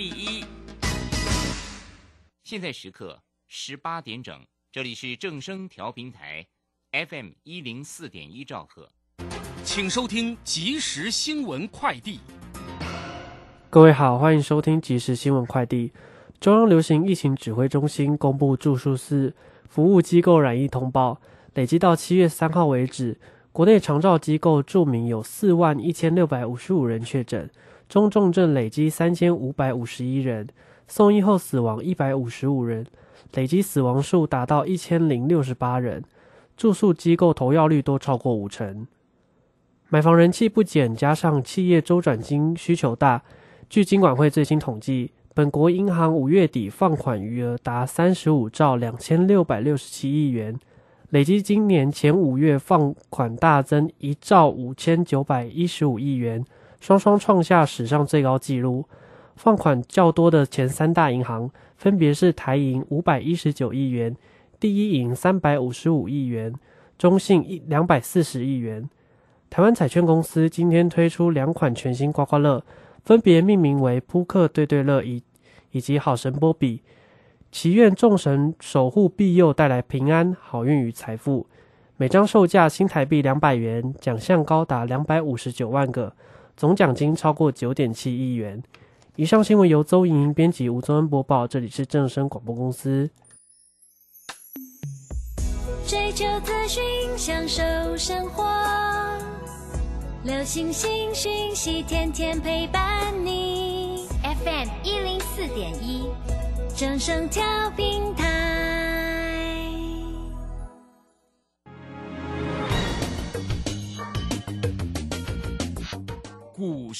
第一。现在时刻十八点整，这里是正声调频台，FM 一零四点一兆赫，请收听即时新闻快递。各位好，欢迎收听即时新闻快递。中央流行疫情指挥中心公布住宿司服务机构染疫通报，累计到七月三号为止，国内长照机构注明有四万一千六百五十五人确诊，中重症累积三千五百五十一人。送医后死亡一百五十五人，累计死亡数达到一千零六十八人。住宿机构投药率都超过五成。买房人气不减，加上企业周转金需求大。据金管会最新统计，本国银行五月底放款余额达三十五兆两千六百六十七亿元，累计今年前五月放款大增一兆五千九百一十五亿元，双双创下史上最高纪录。放款较多的前三大银行分别是台银五百一十九亿元、第一银三百五十五亿元、中信一两百四十亿元。台湾彩券公司今天推出两款全新刮刮乐，分别命名为扑克对对乐以以及好神波比，祈愿众神守护庇佑，带来平安、好运与财富。每张售价新台币两百元，奖项高达两百五十九万个，总奖金超过九点七亿元。以上新闻由邹莹莹编辑，吴宗恩播报。这里是正声广播公司。追求资讯，享受生活，流星星讯息，天天陪伴你。FM 一零四点一，正声调平台。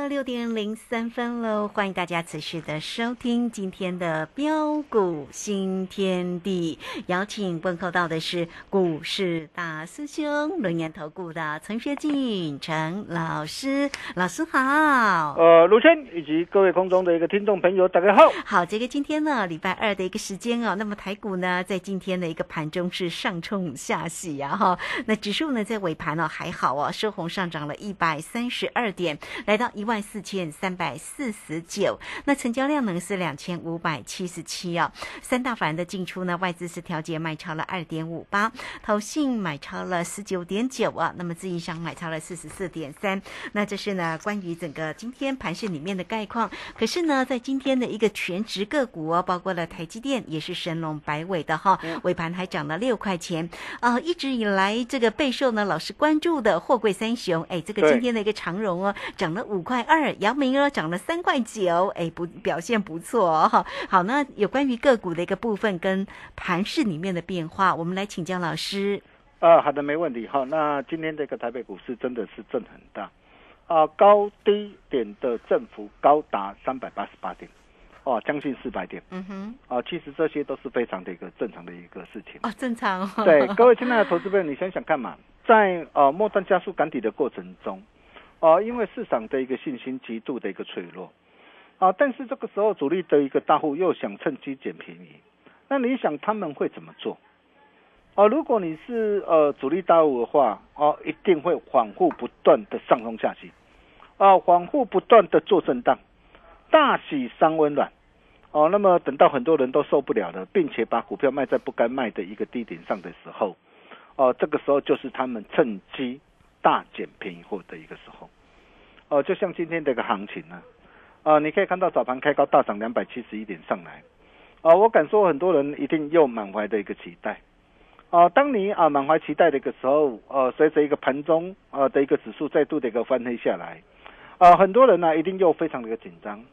了六点零三分喽，欢迎大家持续的收听今天的标股新天地。邀请问候到的是股市大师兄轮研投顾的陈学进陈老师，老师好。呃，卢轩以及各位空中的一个听众朋友，大家好。好，这个今天呢，礼拜二的一个时间哦，那么台股呢，在今天的一个盘中是上冲下洗呀哈。那指数呢，在尾盘呢还好哦，收红上涨了一百三十二点，来。到一万四千三百四十九，那成交量呢是两千五百七十七哦。三大法人的进出呢，外资是调节卖超了二点五八，投信买超了十九点九啊。那么自营商买超了四十四点三。那这是呢关于整个今天盘市里面的概况。可是呢，在今天的一个全值个股哦，包括了台积电也是神龙摆尾的哈，尾盘还涨了六块钱啊。一直以来这个备受呢老师关注的货柜三雄，哎，这个今天的一个长荣哦，涨了。五块二，姚明呢涨了三块九，哎，不表现不错哈。好，那有关于个股的一个部分跟盘市里面的变化，我们来请教老师。啊，好的，没问题哈。那今天这个台北股市真的是震很大啊，高低点的振幅高达三百八十八点，哦，将近四百点。嗯哼，啊，其实这些都是非常的一个正常的一个事情。哦，正常。对，各位亲爱的投资朋友，你想想看嘛，在呃末端加速赶底的过程中。啊，因为市场的一个信心极度的一个脆弱，啊，但是这个时候主力的一个大户又想趁机捡便宜，那你想他们会怎么做？啊，如果你是呃主力大户的话，哦，一定会反复不断的上冲下洗，啊，反复不断的做震荡，大喜三温暖，哦，那么等到很多人都受不了了，并且把股票卖在不该卖的一个低点上的时候，哦，这个时候就是他们趁机大捡便宜货的一个时候。哦，就像今天这个行情呢，啊，你可以看到早盘开高大涨两百七十一点上来，啊，我敢说很多人一定又满怀的一个期待。啊，当你啊满怀期待的一个时候，呃，随着一个盘中啊的一个指数再度的一个翻黑下来，啊，很多人呢一定又非常的一个紧张，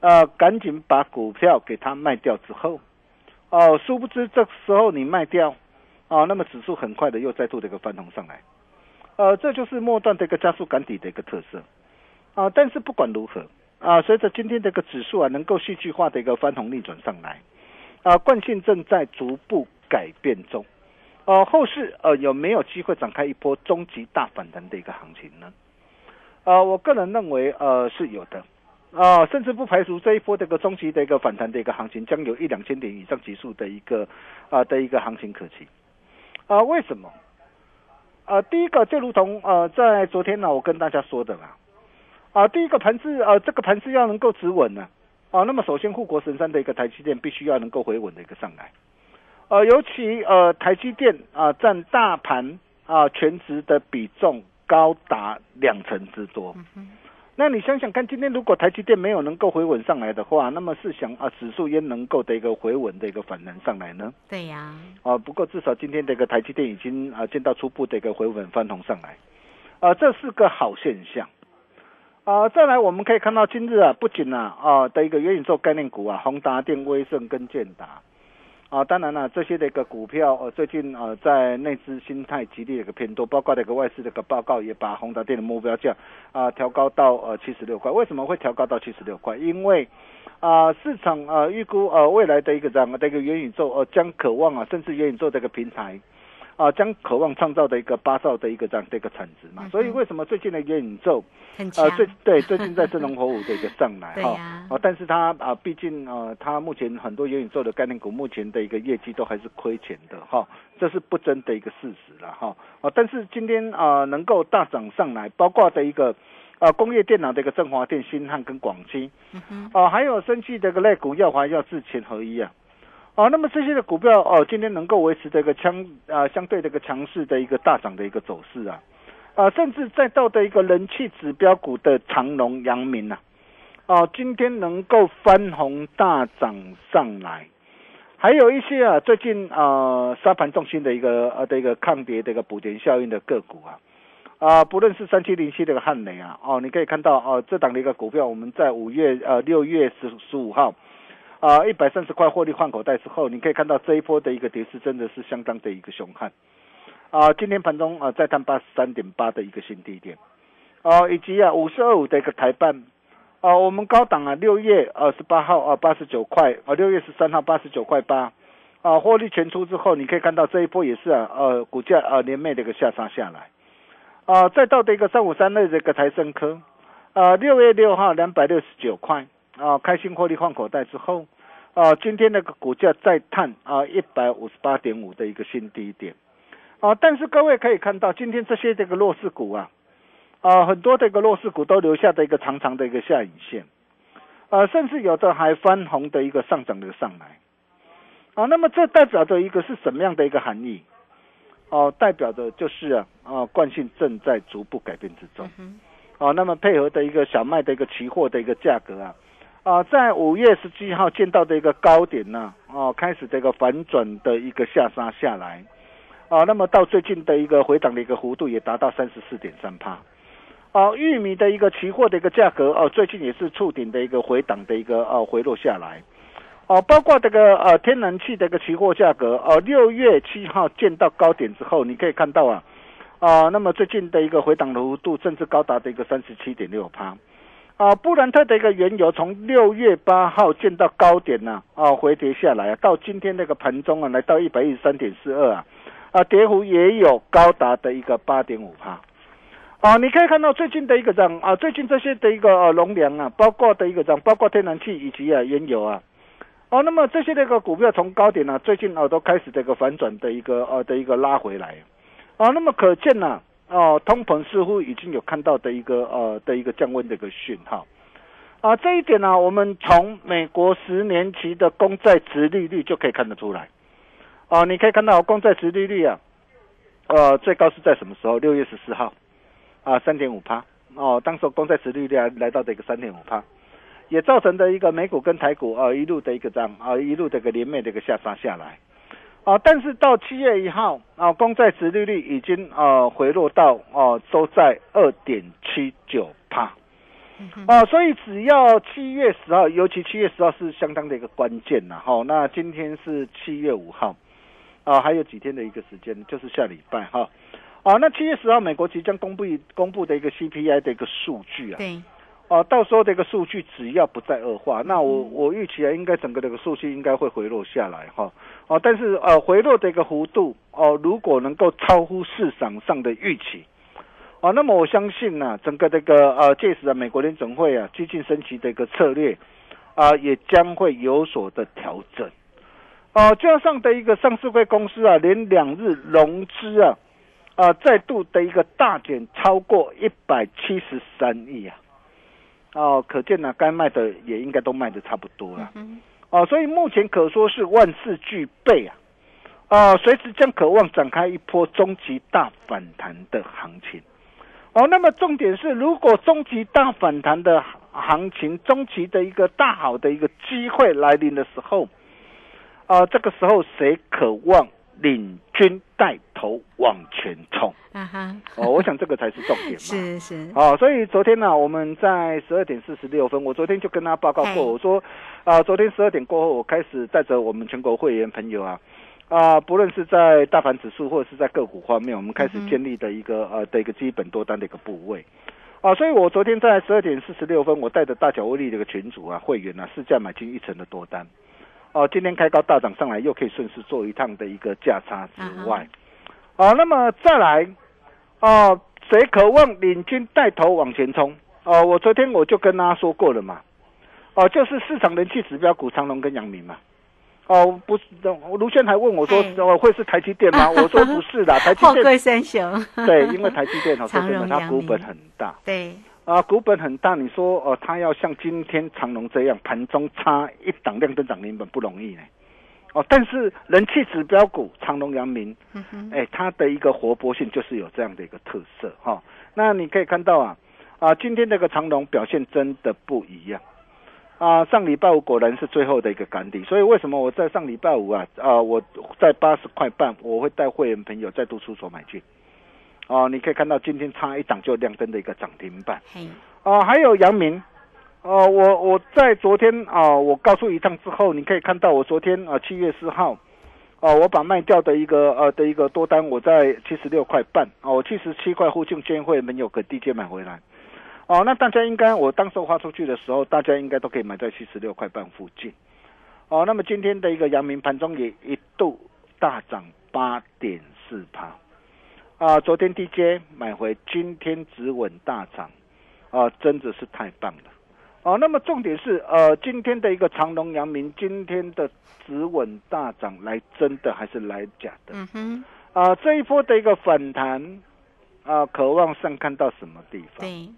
呃，赶紧把股票给它卖掉之后，哦，殊不知这时候你卖掉，啊，那么指数很快的又再度的一个翻红上来，呃，这就是末段的一个加速赶底的一个特色，啊，但是不管如何，啊，随着今天这个指数啊能够戏剧化的一个翻红逆转上来，啊，惯性正在逐步改变中。呃，后市呃有没有机会展开一波终极大反弹的一个行情呢？呃，我个人认为呃是有的，啊，甚至不排除这一波这个终极的一个反弹的一个行情将有一两千点以上急速的一个啊的一个行情可期。啊，为什么？呃，第一个就如同呃在昨天呢我跟大家说的啦，啊，第一个盘子呃这个盘子要能够止稳呢，啊，那么首先护国神山的一个台积电必须要能够回稳的一个上来。呃，尤其呃，台积电啊，占大盘啊全值的比重高达两成之多。那你想想看，今天如果台积电没有能够回稳上来的话，那么是想啊，指数也能够的一个回稳的一个反弹上来呢？对呀。啊，不过至少今天这个台积电已经啊见到初步的一个回稳翻红上来，啊，这是个好现象。啊，再来我们可以看到今日啊，不仅啊啊的一个元宇宙概念股啊，宏达电、威盛跟建达。啊，当然了，这些的一个股票，呃，最近呃，在内资心态极力的一个偏多，包括那个外资的一个报告也把宏达电的目标价啊调高到呃七十六块。为什么会调高到七十六块？因为啊，市场啊预估啊未来的一个这样的一个元宇宙呃将渴望啊，甚至元宇宙这个平台。啊，将渴望创造的一个八兆的一个这样的一个产值嘛，所以为什么最近的元宇宙，呃，最对最近在生龙活虎的一个上来 哈，啊，但是它啊，毕竟呃，它目前很多元宇宙的概念股目前的一个业绩都还是亏钱的哈，这是不争的一个事实了哈，啊，但是今天啊能够大涨上来，包括的一个啊工业电脑的一个振华电、新汉跟广基，啊，还有生气的一个类股耀华、耀智、前合一啊。哦，那么这些的股票哦，今天能够维持这个强啊相对这个强势的一个大涨的一个走势啊，啊，甚至再到的一个人气指标股的长隆、阳明呐，哦，今天能够翻红大涨上来，还有一些啊，最近啊沙盘重心的一个呃的一个抗跌的一个补跌效应的个股啊，啊，不论是三七零七这个汉雷啊，哦，你可以看到哦，这档的一个股票，我们在五月呃六月十十五号。啊，一百三十块获利换口袋之后，你可以看到这一波的一个跌势真的是相当的一个凶悍。啊，今天盘中啊再探八十三点八的一个新低点。啊，以及啊五十二五的一个台半。啊，我们高档啊六月二十八号啊八十九块，啊六月十三号八十九块八。啊，获利全出之后，你可以看到这一波也是啊呃股价啊连袂的一个下杀下来。啊，再到的一个三五三的这个台升科。啊，六月六号两百六十九块。啊，开心获利换口袋之后，啊，今天那个股价再探啊一百五十八点五的一个新低点，啊，但是各位可以看到，今天这些这个弱势股啊，啊，很多这个弱势股都留下的一个长长的一个下影线，啊，甚至有的还翻红的一个上涨的上来，啊，那么这代表着一个是什么样的一个含义？哦，代表的就是啊，啊，惯性正在逐步改变之中，哦，那么配合的一个小麦的一个期货的一个价格啊。啊，在五月十七号见到的一个高点呢，哦，开始这个反转的一个下杀下来，啊，那么到最近的一个回档的一个幅度也达到三十四点三帕，哦，玉米的一个期货的一个价格哦，最近也是触顶的一个回档的一个呃回落下来，哦，包括这个呃天然气的一个期货价格哦，六月七号见到高点之后，你可以看到啊，啊，那么最近的一个回档的幅度甚至高达的一个三十七点六帕。啊，布兰特的一个原油从六月八号见到高点呢，啊，回跌下来啊，到今天那个盘中啊，来到一百一十三点四二啊，啊，跌幅也有高达的一个八点五帕，啊，你可以看到最近的一个涨啊，最近这些的一个呃农粮啊，包括的一个涨，包括天然气以及啊原油啊，哦，那么这些那个股票从高点呢，最近啊都开始这个反转的一个呃的一个拉回来，啊，那么可见呢。哦，通膨似乎已经有看到的一个呃的一个降温的一个讯号，啊，这一点呢，我们从美国十年期的公债值利率就可以看得出来。哦，你可以看到公债值利率啊，呃，最高是在什么时候？六月十四号，啊，三点五趴。哦，当时公债值利率啊来到的一个三点五趴，也造成的一个美股跟台股啊一路的一个涨啊一路的一个连绵的一个下杀下来。啊，但是到七月一号啊，公债值利率已经啊回落到哦都在二点七九帕。哦，所以只要七月十号，尤其七月十号是相当的一个关键呐。哈，那今天是七月五号，啊，还有几天的一个时间，就是下礼拜哈。啊，那七月十号，美国即将公布公布的一个 CPI 的一个数据啊。对。哦，到时候的一个数据只要不再恶化，那我我预期啊，应该整个这个数据应该会回落下来哈。哦，但是呃，回落的一个幅度哦，如果能够超乎市场上的预期。哦，那么我相信呢，整个这个呃，届时啊，美国联总会啊，激进升级的一个策略啊，也将会有所的调整。哦，加上的一个上市会公司啊，连两日融资啊，啊，再度的一个大减超过一百七十三亿啊。哦，可见呢，该卖的也应该都卖的差不多了。啊，所以目前可说是万事俱备啊。啊，随时将渴望展开一波终极大反弹的行情。哦，那么重点是，如果中极大反弹的行情，中期的一个大好的一个机会来临的时候，啊，这个时候谁渴望领军带头往前冲？啊哈！哦，我想这个才是重点嘛。是 是。哦，所以昨天呢，我们在十二点四十六分，我昨天就跟他报告过，我说，啊，昨天十二点过后，我开始带着我们全国会员朋友啊。啊，不论是在大盘指数或者是在个股方面，我们开始建立的一个呃的一个基本多单的一个部位，啊，所以我昨天在十二点四十六分，我带着大脚威力的一个群主啊会员啊，试驾买进一层的多单，哦，今天开高大涨上来，又可以顺势做一趟的一个价差之外，啊，那么再来，啊，谁渴望领军带头往前冲？哦，我昨天我就跟大家说过了嘛，哦，就是市场人气指标股长隆跟阳明嘛。哦，不是，卢轩还问我说：“哦，会是台积电吗？” 我说：“不是的，台积电。”后贵三雄。对，因为台积电哦，说真的，它股本很大。对。啊，股本很大，你说哦，它要像今天长隆这样盘中差一档量增涨停板不容易呢。哦，但是人气指标股长隆、阳明，哎，它的一个活泼性就是有这样的一个特色哈。那你可以看到啊，啊，今天这个长隆表现真的不一样。啊，上礼拜五果然是最后的一个赶底，所以为什么我在上礼拜五啊啊，我在八十块半，我会带会员朋友再度出手买进。哦，你可以看到今天差一档就亮灯的一个涨停板。哦，还有阳明，哦，我我在昨天啊，我告诉一趟之后，你可以看到我昨天啊七月四号，哦，我把卖掉的一个呃的一个多单，我在七十六块半，哦，七十七块附近，监会没有个低阶买回来。哦，那大家应该，我当时发出去的时候，大家应该都可以买在七十六块半附近。哦，那么今天的一个阳明盘中也一度大涨八点四趴，啊，昨天低阶买回，今天止稳大涨，啊，真的是太棒了。哦，那么重点是，呃，今天的一个长隆阳明，今天的止稳大涨，来真的还是来假的？嗯哼。啊，这一波的一个反弹，啊，渴望上看到什么地方？对。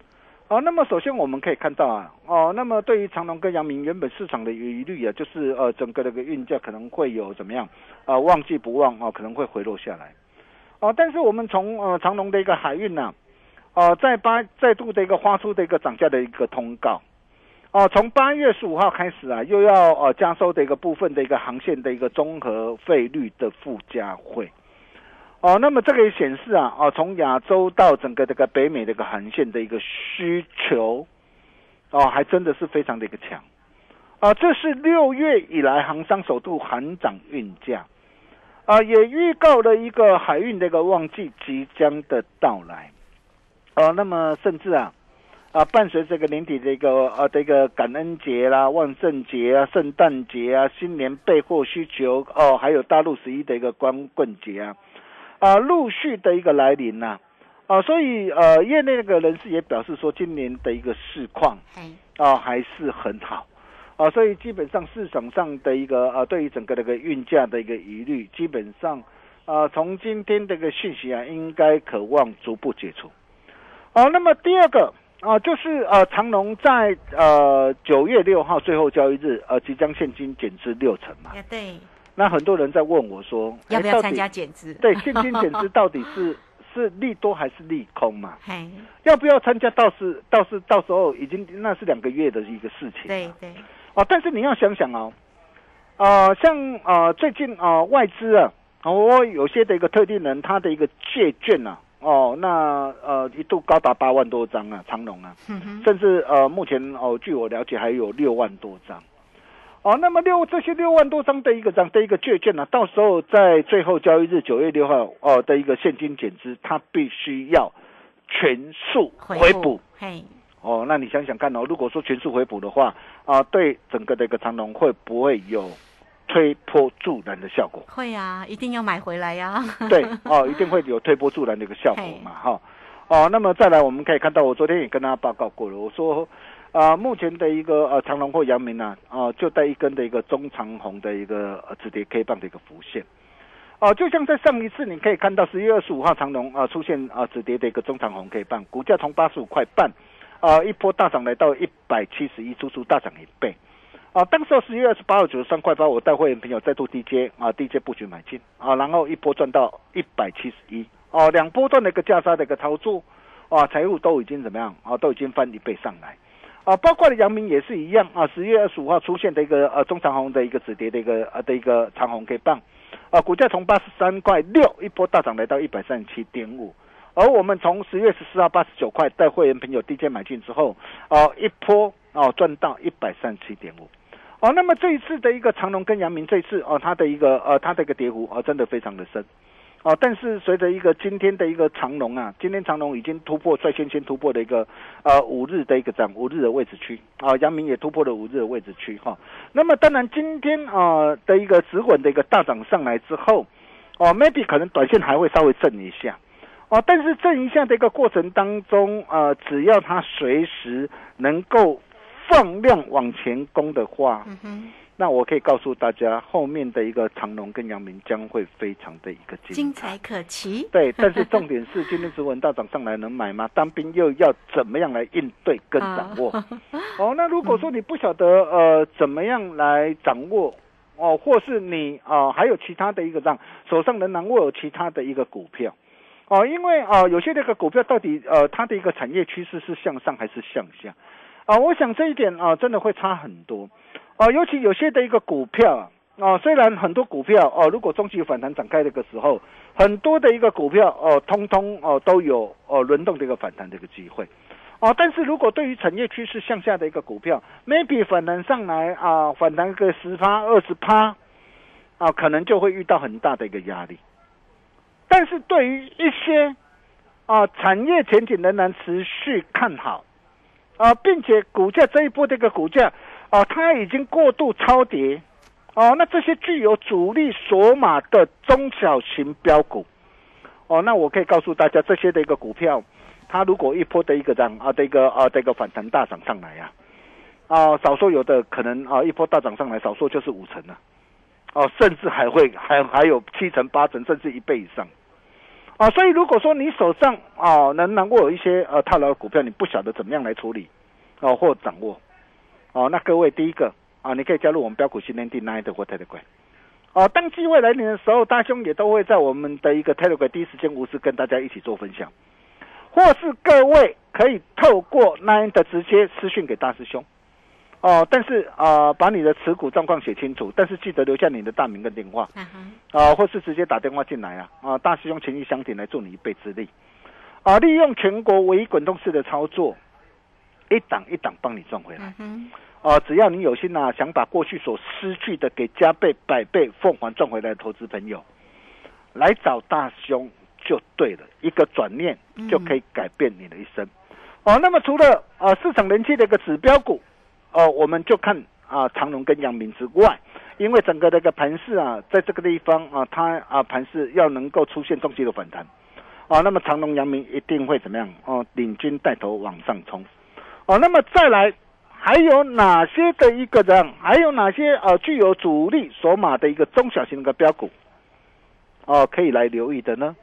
哦，那么首先我们可以看到啊，哦，那么对于长隆跟阳明原本市场的疑虑啊，就是呃整个那个运价可能会有怎么样啊，旺季不旺哦，可能会回落下来。哦，但是我们从呃长隆的一个海运呢，哦，在八再度的一个发出的一个涨价的一个通告，哦，从八月十五号开始啊，又要呃加收的一个部分的一个航线的一个综合费率的附加费。哦，那么这个也显示啊，哦，从亚洲到整个这个北美的一个航线的一个需求，哦，还真的是非常的一个强，啊，这是六月以来航商首度喊涨运价，啊，也预告了一个海运的一个旺季即将的到来，哦，那么甚至啊，啊，伴随这个年底的一个呃这个感恩节啦、万圣节啊、圣诞节啊、新年备货需求哦，还有大陆十一的一个光棍节啊。啊，陆续的一个来临呐，啊，所以呃，业内那个人士也表示说，今年的一个市况，啊，还是很好，啊，所以基本上市场上的一个呃，对于整个那个运价的一个疑虑，基本上，啊，从今天这个讯息啊，应该渴望逐步解除，啊，那么第二个，啊，就是呃，长隆在呃九月六号最后交易日，呃，即将现金减资六成嘛。对，那很多人在问我说，要不要参加减资？对，现金减资到底是 是利多还是利空嘛？要不要参加倒是倒是到时候已经那是两个月的一个事情。对对，哦，但是你要想想哦，呃，像呃最近啊、呃、外资啊，哦有些的一个特定人他的一个借券啊，哦那呃一度高达八万多张啊，长隆啊，嗯，甚至呃目前哦据我了解还有六万多张。哦，那么六这些六万多张的一个张的一个借券呢、到时候在最后交易日九月六号哦的一个现金减资，它必须要全数回补。，嘿，哦，那你想想看哦，如果说全数回补的话，啊，对整个的一个长龙会不会有推波助澜的效果？会啊，一定要买回来呀。对，哦，一定会有推波助澜的一个效果嘛，哈。哦，那么再来，我们可以看到，我昨天也跟大家报告过了，我说，啊、目前的一个呃长隆或阳明呢，啊、就带一根的一个中长红的一个呃止跌 K 棒的一个浮现。哦、就像在上一次，你可以看到十一月二十五号长隆啊、出现啊、止跌的一个中长红 K 棒，股价从八十五块半啊、一波大涨来到一百七十一，足足大涨一倍。啊，当时十月二十八号九十三块八，我带会员朋友再度低接啊，低接布局买进。啊，然后一波赚到一百七十一。哦，两波段的一个价差的一个操作。啊，财务都已经怎么样？啊，都已经翻一倍上来。啊，包括了阳明也是一样。啊，十月二十五号出现的一个呃中长红的一个止跌的一个呃的一个长红 K 棒啊，股价从八十三块六一波大涨来到一百三十七点五。而我们从十月十四号八十九块带会员朋友低阶买进之后，哦、一波哦赚到一百三十七点五，哦，那么这一次的一个长隆跟阳明这一次哦，它的一个呃它的一个跌幅哦真的非常的深，哦，但是随着一个今天的一个长隆啊，今天长隆已经突破率先先突破的一个呃五日的一个涨五日的位置区。啊，阳明也突破了五日的位置区哈、那么当然今天啊、呃的一个止稳的一个大涨上来之后，哦，maybe 可能短线还会稍微震一下。哦，但是震一下的一个过程当中，呃，只要它随时能够放量往前攻的话，嗯，那我可以告诉大家，后面的一个长隆跟阳明将会非常的一个精精彩。彩可期。对，但是重点是 今天指纹大涨上来能买吗？当兵又要怎么样来应对跟掌握？哦，那如果说你不晓得呃怎么样来掌握哦，或是你啊、呃还有其他的一个让手上仍然握有其他的一个股票哦，因为啊、有些那个股票到底呃它的一个产业趋势是向上还是向下啊、我想这一点啊、真的会差很多啊、尤其有些的一个股票啊。虽然很多股票哦，如果中期反弹展开的一个时候，很多的一个股票哦，通通哦都有哦轮动的一个反弹的一个机会。哦，但是如果对于产业趋势向下的一个股票，maybe 反弹上来啊，反弹个十趴、二十趴，啊，可能就会遇到很大的一个压力。但是对于一些啊产业前景仍然持续看好，啊，并且股价这一波这个股价啊，它已经过度超跌，哦，那这些具有主力索码的中小型标股，哦，那我可以告诉大家，这些的一个股票，它如果一波的一个涨啊的一个啊的一个反弹大涨上来呀、啊，少说有的可能啊一波大涨上来，少说就是五成了、哦，甚至还会还还有七成八成，甚至一倍以上。啊，所以如果说你手上啊能能够有一些呃套牢的股票，你不晓得怎么样来处理，哦、或掌握，哦、那各位第一个啊，你可以加入我们标股训练地 Nine 的或 Telegram。哦，当机会来临的时候，大兄也都会在我们的一个 Telegram 第一时间无私跟大家一起做分享，或是各位可以透过 Nine 的直接私讯给大师兄。哦，但是啊、呃把你的持股状况写清楚，但是记得留下你的大名跟电话。啊或是直接打电话进来啊，啊，大师兄情义相挺来助你一臂之力，啊，利用全国唯一滚动式的操作，一档一档帮你赚回来，嗯啊，只要你有心呐、想把过去所失去的给加倍、百倍、奉还赚回来的投资朋友，来找大师兄就对了，一个转念就可以改变你的一生。哦，那么除了啊市场人气的一个指标股，哦，我们就看啊长隆跟阳明之外，因为整个这个盘势啊，在这个地方啊，它啊盘势要能够出现中期的反弹，啊，那么长隆、阳明一定会怎么样？哦，领军带头往上冲，哦，那么再来还有哪些的一个人，还有哪些呃具有主力索码的一个中小型的标股，哦，可以来留意的呢？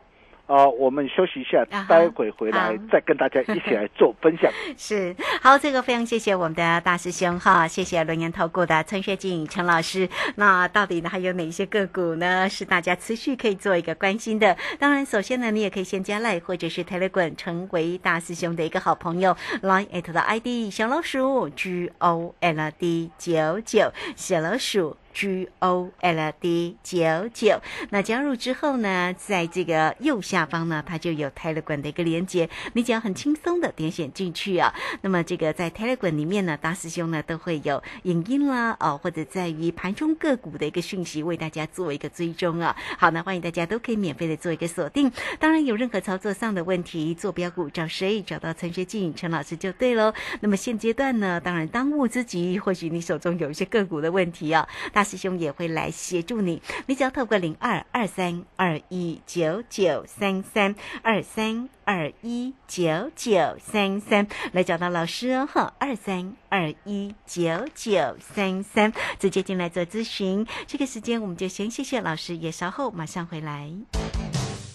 呃，我们休息一下啊，待会回来好再跟大家一起来做分享。是好，这个非常谢谢我们的大师兄哈，谢谢轮研投顾的陈学景陈老师。那到底呢还有哪些个股呢是大家持续可以做一个关心的？当然，首先呢你也可以先加赖或者是 Telegram 成为大师兄的一个好朋友，Line at 的 ID 小老鼠 G O L D 九九小老鼠。G O L D 九九，那加入之后呢，在这个右下方呢，它就有 Telegram 的一个连接，你只要很轻松的点选进去啊。那么这个在 Telegram 里面呢，大师兄呢都会有影音啦，哦，或者在于盘中个股的一个讯息为大家做一个追踪啊。好，那欢迎大家都可以免费的做一个锁定。当然有任何操作上的问题，做标股找谁？找到陈学静陈老师就对喽。那么现阶段呢，当然当务之急，或许你手中有一些个股的问题啊，大师兄也会来协助你。你只要透过零二二三二一九九三三二三二一九九三三来找到老师哦，哈，二三二一九九三三，直接进来做咨询。这个时间我们就先谢谢老师，也稍后马上回来。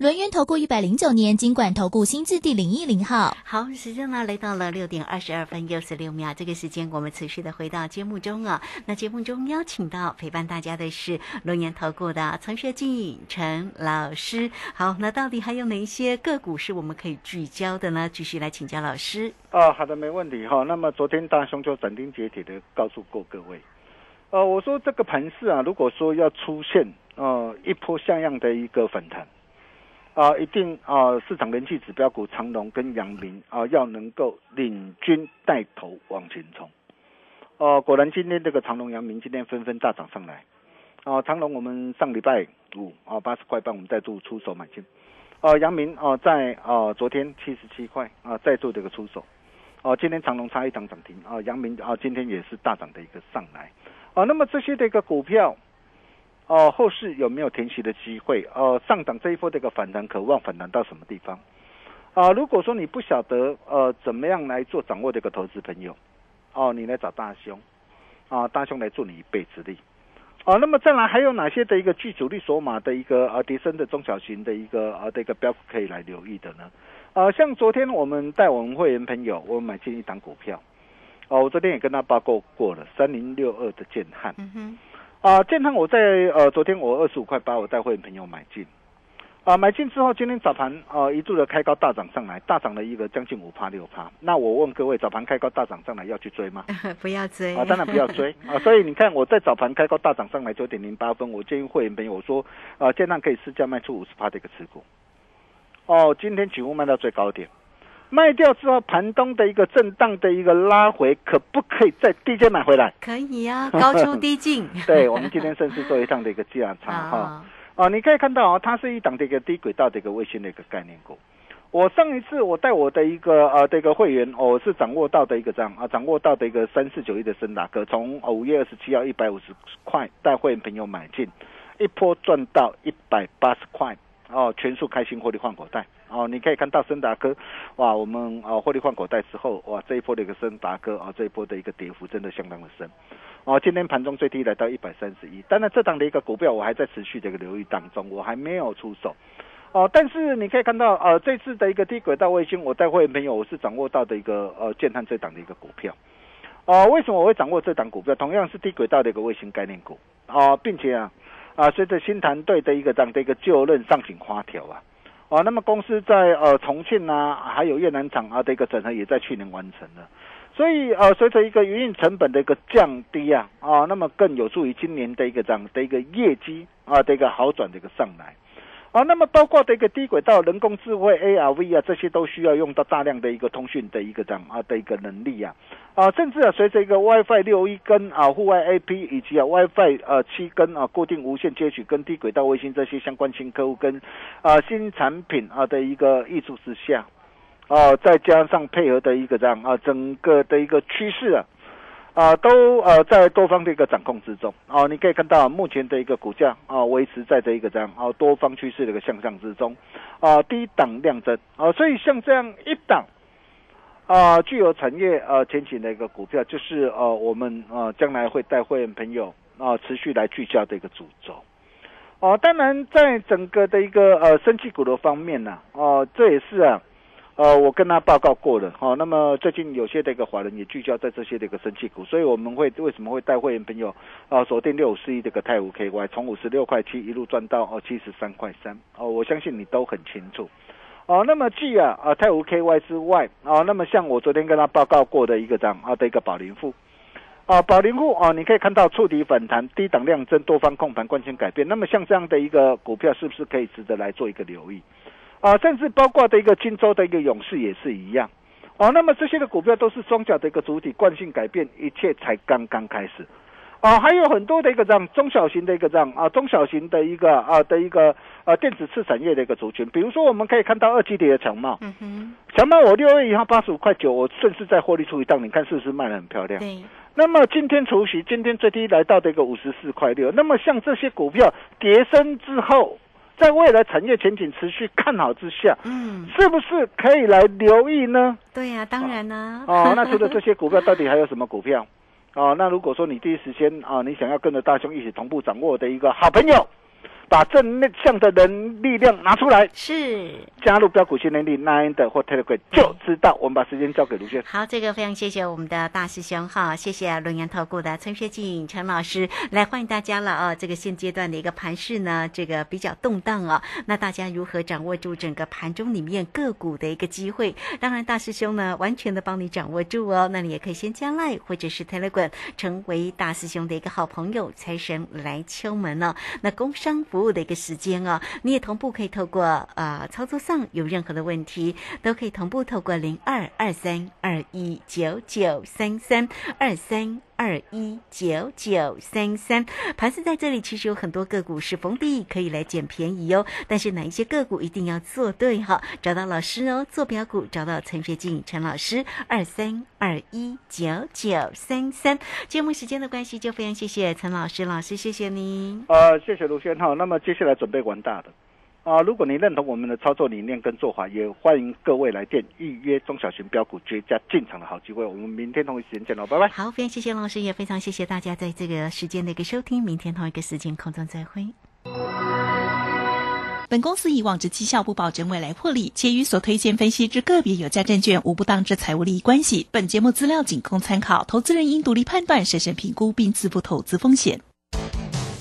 轮源投顾一百零九年金管投顾新字第零一零号。好，时间呢来到了六点二十二分又十六秒，这个时间我们持续的回到节目中啊。那节目中邀请到陪伴大家的是龙岩投顾的陈学进陈老师。好，那到底还有哪一些个股是我们可以聚焦的呢？继续来请教老师。啊，好的，没问题哈。那么昨天大兄就斩钉截铁的告诉过各位，呃，我说这个盘势啊，如果说要出现呃一波像样的一个反弹。啊，一定啊！市场人气指标股长隆跟阳明啊，要能够领军带头往前冲。哦、果然今天这个长隆、阳明今天纷纷大涨上来。啊，长隆我们上礼拜五啊八十块半，我们再度出手买进。哦、阳明哦、在啊昨天七十七块啊再度这个出手。哦、今天长隆差一档涨停啊，阳明啊今天也是大涨的一个上来。啊，那么这些的一个股票。哦、后市有没有填息的机会？呃，上涨这一波的一个反弹，渴望反弹到什么地方？啊、如果说你不晓得呃怎么样来做掌握这个投资朋友，哦，你来找大兄，啊，大兄来助你一臂之力。哦、那么再来还有哪些的一个具主力索码的一个呃迪升的中小型的一个呃的一个标可以来留意的呢？呃，像昨天我们带我们会员朋友，我们买进一档股票，哦，我昨天也跟他报告过了，三零六二的建汉。嗯哼，啊，建仓我在呃昨天我二十五块八，我带会员朋友买进，啊买进之后，今天早盘呃一度的开高大涨上来，大涨了一个将近五趴六趴。那我问各位，早盘开高大涨上来要去追吗？不要追啊，当然不要追 啊。所以你看我在早盘开高大涨上来九点零八分，我建议会员朋友我说啊，建仓可以试价卖出五十趴的一个持股。哦，今天几乎卖到最高点，卖掉之后盘中的一个震荡的一个拉回，可不可以再低阶买回来？可以啊，高出低进。对，我们今天顺势做一趟的一个价差 哈。啊，哦，你可以看到哦，它是一档的一个低轨道的一个卫星的一个概念股。我上一次我带我的一个呃这个会员，哦我是掌握到的一个这样啊，掌握到的一个三四九一的森达科，从五月二十七号一百五十块带会员朋友买进，一波赚到一百八十块，哦，全数开心获利换口袋。哦，你可以看到森达科，哇，我们啊获利换口袋之后，哇这一波的一个森达科啊这一波的一个跌幅真的相当的深。哦，今天盘中最低来到一百三十一，当然这档的一个股票我还在持续的一个留意当中，我还没有出手。哦，但是你可以看到，呃，这次的一个低轨道卫星，我带会员朋友我是掌握到的一个呃建汉这档的一个股票。哦、为什么我会掌握这档股票？同样是低轨道的一个卫星概念股。啊，并且啊啊，随着新团队的一个这样的一个就任上紧花条啊，啊，那么公司在呃重庆啊，还有越南厂啊的一个整合也在去年完成了。所以呃，随着一个营运成本的一个降低啊啊，那么更有助于今年的一个这样的一个业绩啊的一个好转的一个上来。啊，那么包括的一个低轨道、人工智慧、ARV 啊，这些都需要用到大量的一个通讯的一个这样啊的一个能力啊，啊，甚至啊，随着一个 WiFi 六一跟啊户外 AP 以及啊 WiFi 呃七跟啊固定无线接取跟低轨道卫星这些相关新客户跟啊新产品啊的一个益处之下，啊，再加上配合的一个这样啊整个的一个趋势啊。啊，都呃在多方的一个掌控之中啊，你可以看到目前的一个股价啊，维持在这一个这样啊多方趋势的一个向上之中啊，低档量增啊，所以像这样一档啊具有产业呃前景的一个股票，就是呃我们呃将来会带会员朋友啊持续来聚焦的一个主轴哦，当然在整个的一个呃升气股的方面呢，哦这也是啊。呃，我跟他报告过了，好，那么最近有些的一个华人也聚焦在这些的一个升气股，所以我们会为什么会带会员朋友啊锁定六五四一这个泰晤 KY，从五十六块七一路赚到哦七十三块三，哦，我相信你都很清楚，哦，那么继啊啊泰晤 KY 之外，啊，那么像我昨天跟他报告过的一个样啊的一个宝林富，啊宝林富啊，你可以看到触底反弹，低档量增，多方控盘，关键改变，那么像这样的一个股票，是不是可以值得来做一个留意？啊，甚至包括的一个荆州的一个勇士也是一样，哦，那么这些的股票都是双脚的一个主体惯性改变，一切才刚刚开始，啊，还有很多的一个这样中小型的一个这样啊，中小型的一个啊的一个啊电子次产业的一个族群，比如说我们可以看到二 G 的强茂，嗯哼，强茂我六月一号八十五块九，我顺势再获利出一档，你看是不是卖的很漂亮？对。那么今天除夕，今天最低来到的一个五十四块六，那么像这些股票跌升之后。在未来产业前景持续看好之下，嗯，是不是可以来留意呢？对呀，当然呢。哦，那除了这些股票，到底还有什么股票？哦，那如果说你第一时间啊，你想要跟着大兄一起同步掌握的一个好朋友。把正向的人力量拿出来，是加入标股训练力 Nine 的或 Telegram 就知道。我们把时间交给卢轩。好，这个非常谢谢我们的大师兄哈，谢谢龙岩投顾的陈学静陈老师来欢迎大家了啊！这个现阶段的一个盘势呢，这个比较动荡啊，那大家如何掌握住整个盘中里面个股的一个机会？当然，大师兄呢完全的帮你掌握住哦。那你也可以先加 Line 或者是 Telegram 成为大师兄的一个好朋友，财神来敲门了。那工商服。服务的一个时间哦，你也同步可以透过呃操作上有任何的问题，都可以同步透过零二二三二一九九三三二三。二一九九三三，盘子在这里，其实有很多个股是逢低可以来捡便宜哦。但是哪一些个股一定要做对哈？找到老师哦，做标股找到陈学静陈老师，二三二一九九三三。节目时间的关系，就非常谢谢陈老师，老师谢谢您。呃，谢谢卢轩哈。那么接下来准备玩大的。啊，如果你认同我们的操作理念跟做法，也欢迎各位来电预约中小型标股绝佳进场的好机会。我们明天同一时间见喽，拜拜。好，非常谢谢老师，也非常谢谢大家在这个时间的一个收听。明天同一个时间空中再会。本公司以往之绩效不保证未来获利，且与所推荐分析之个别有价证券无不当之财务利益关系。本节目资料仅供参考，投资人应独立判断、审慎评估并自负投资风险。